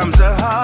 times are hard.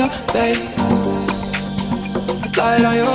your face. I saw it on your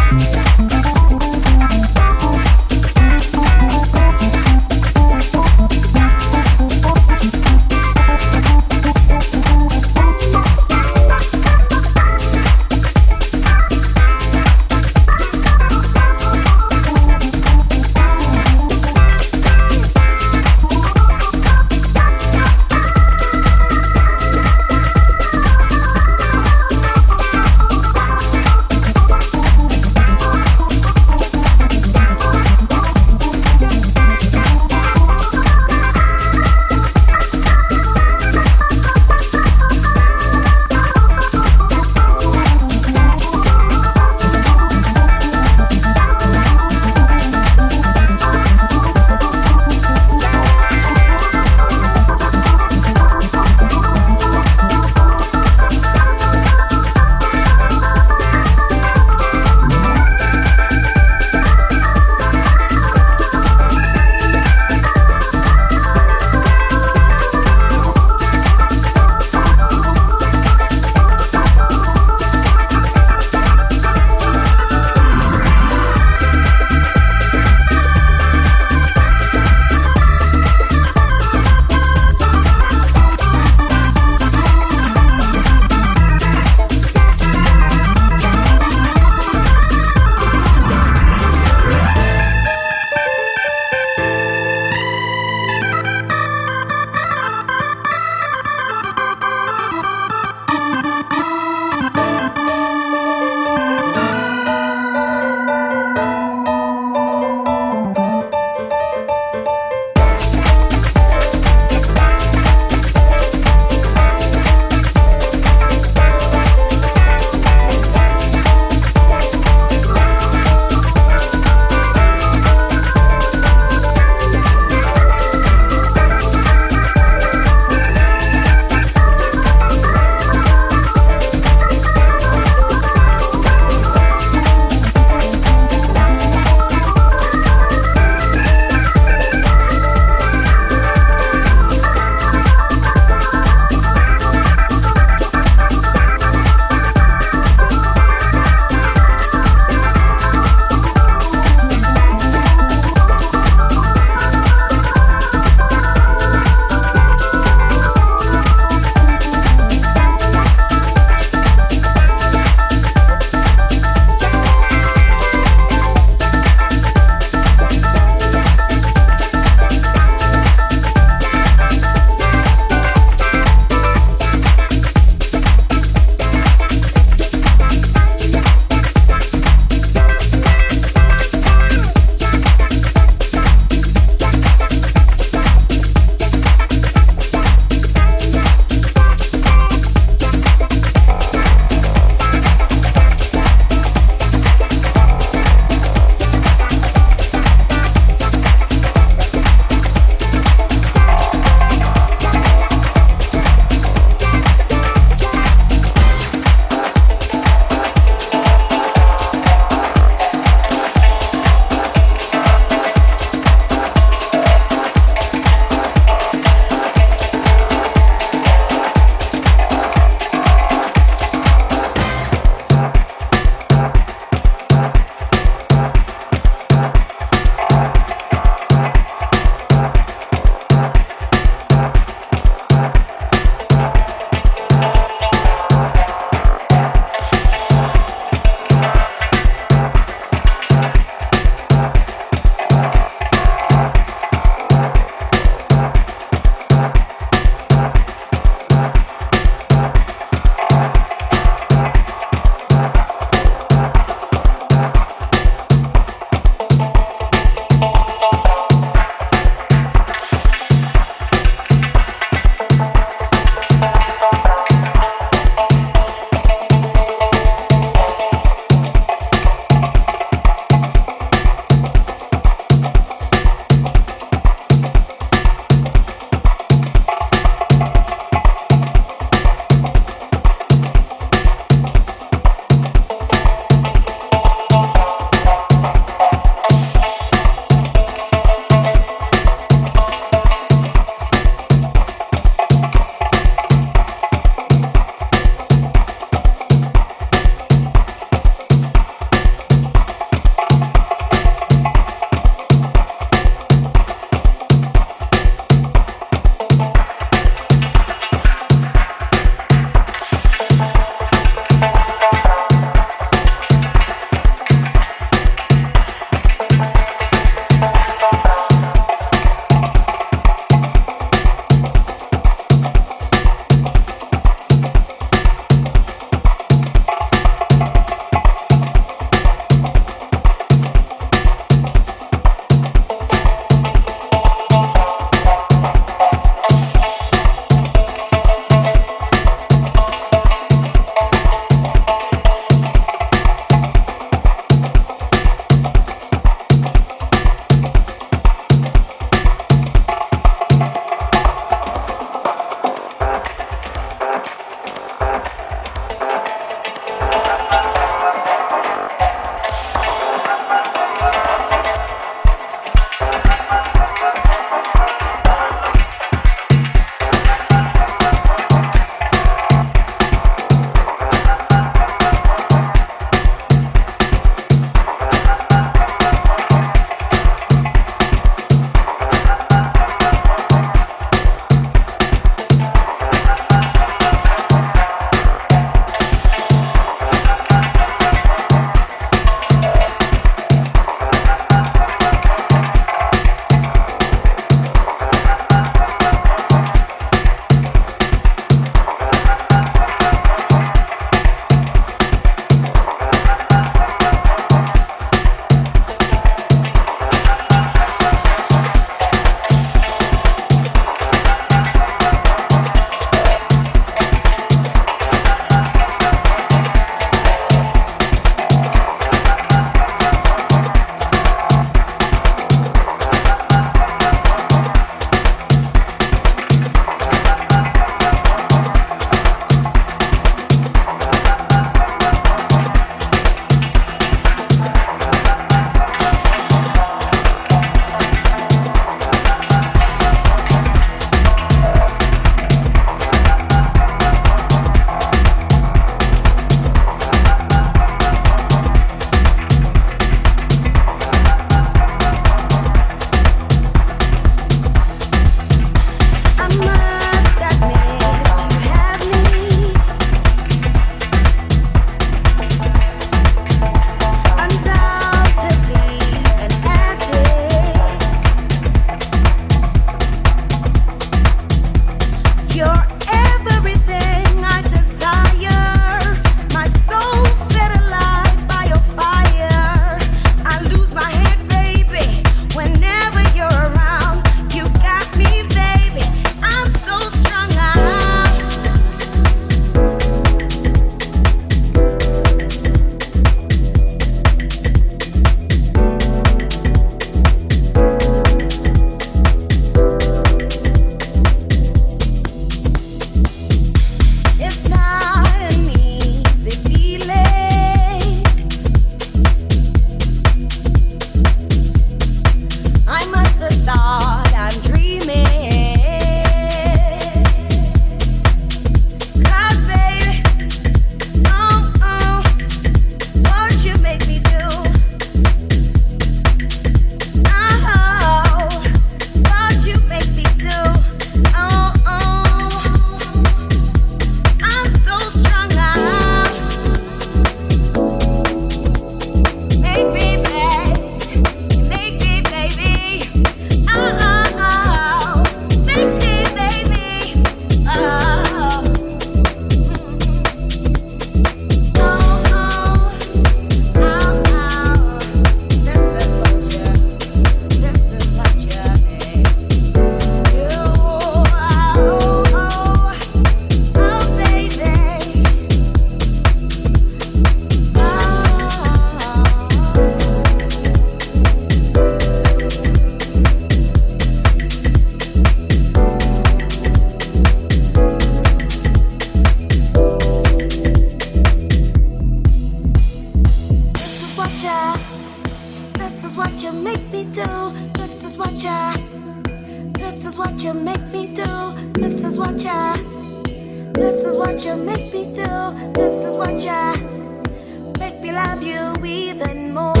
This is what you make me do. This is what you make me love you even more.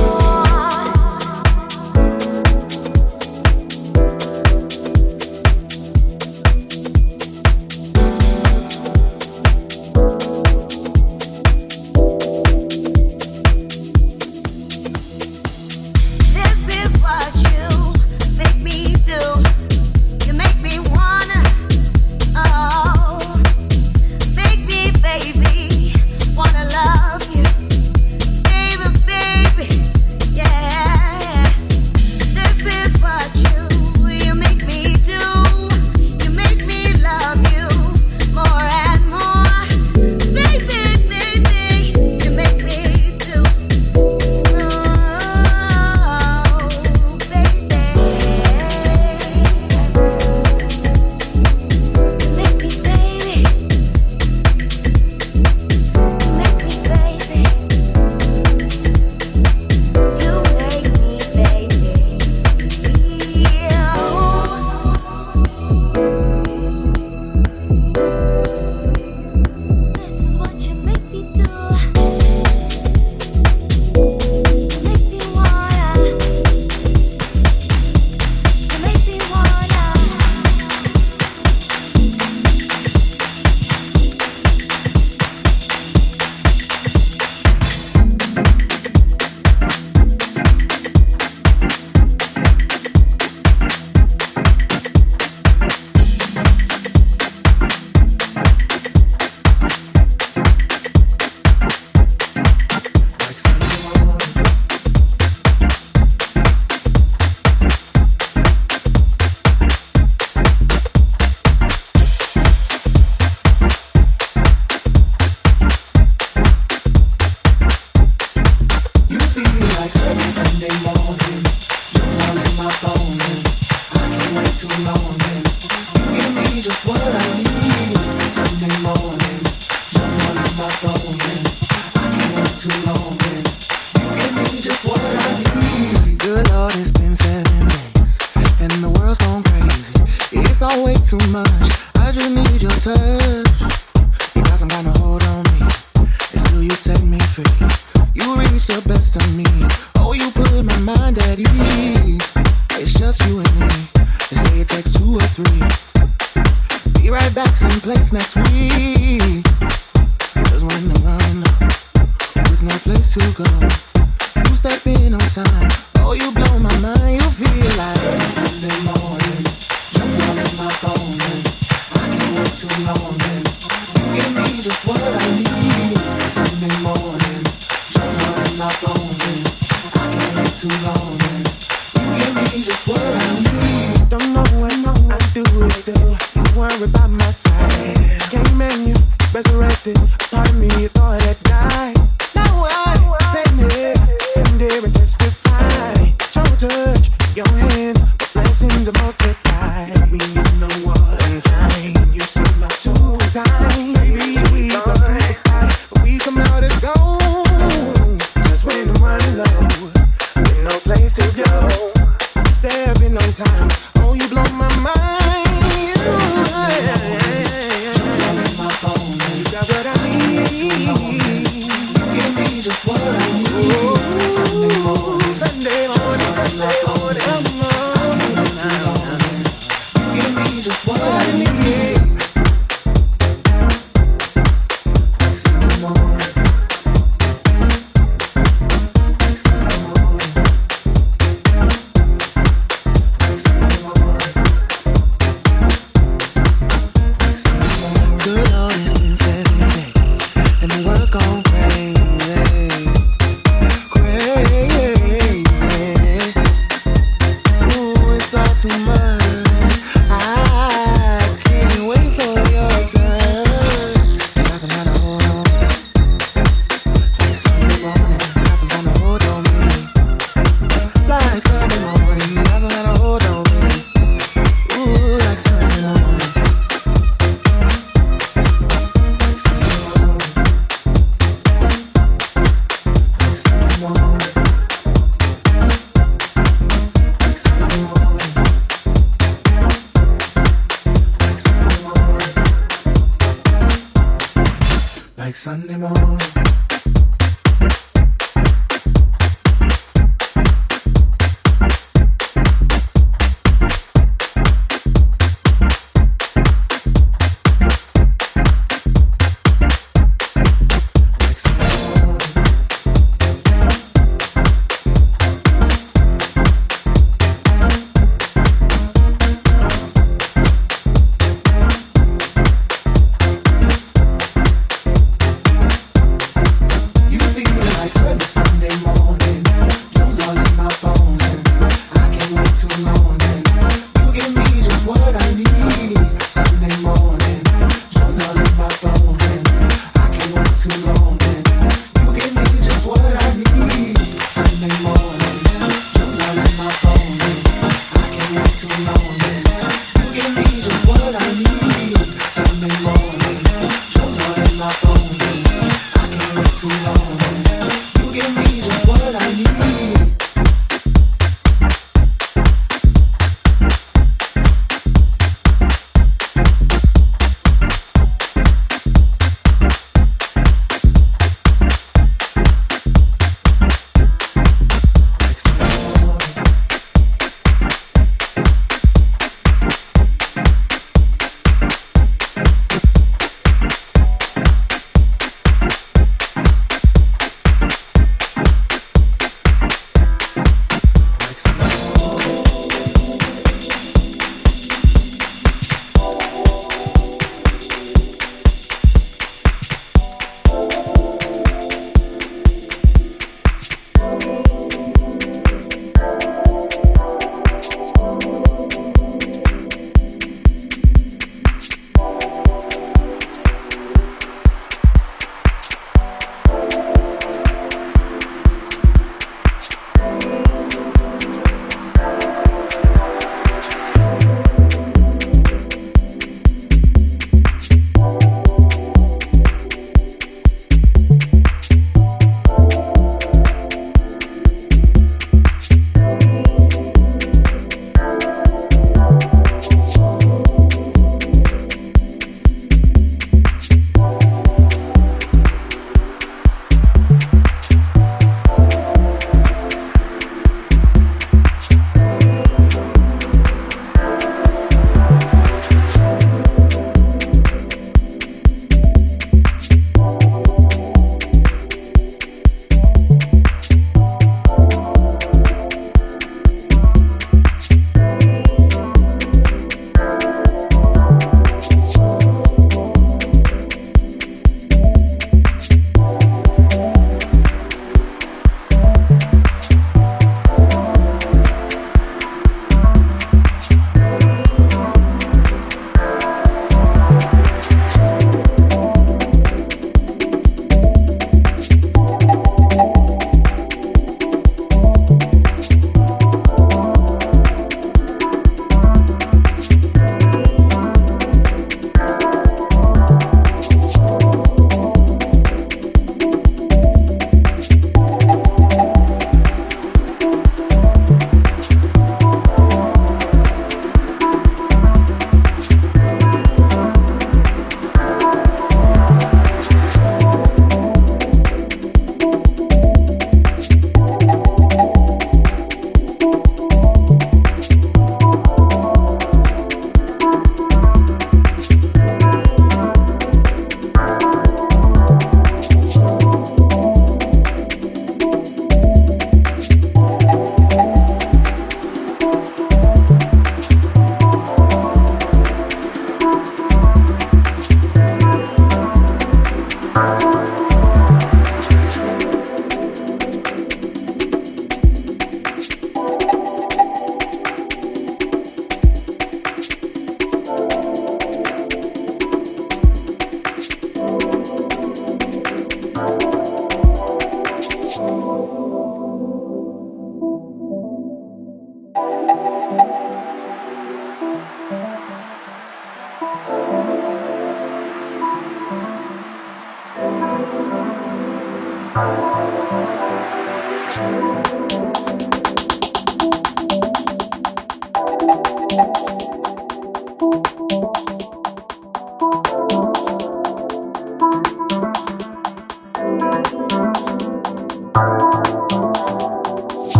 too long. And you give me just what I need. Don't know what I do, do. You worry about my side.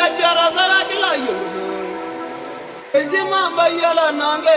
kachora zara kila yulu. Ezi mamba yola nange.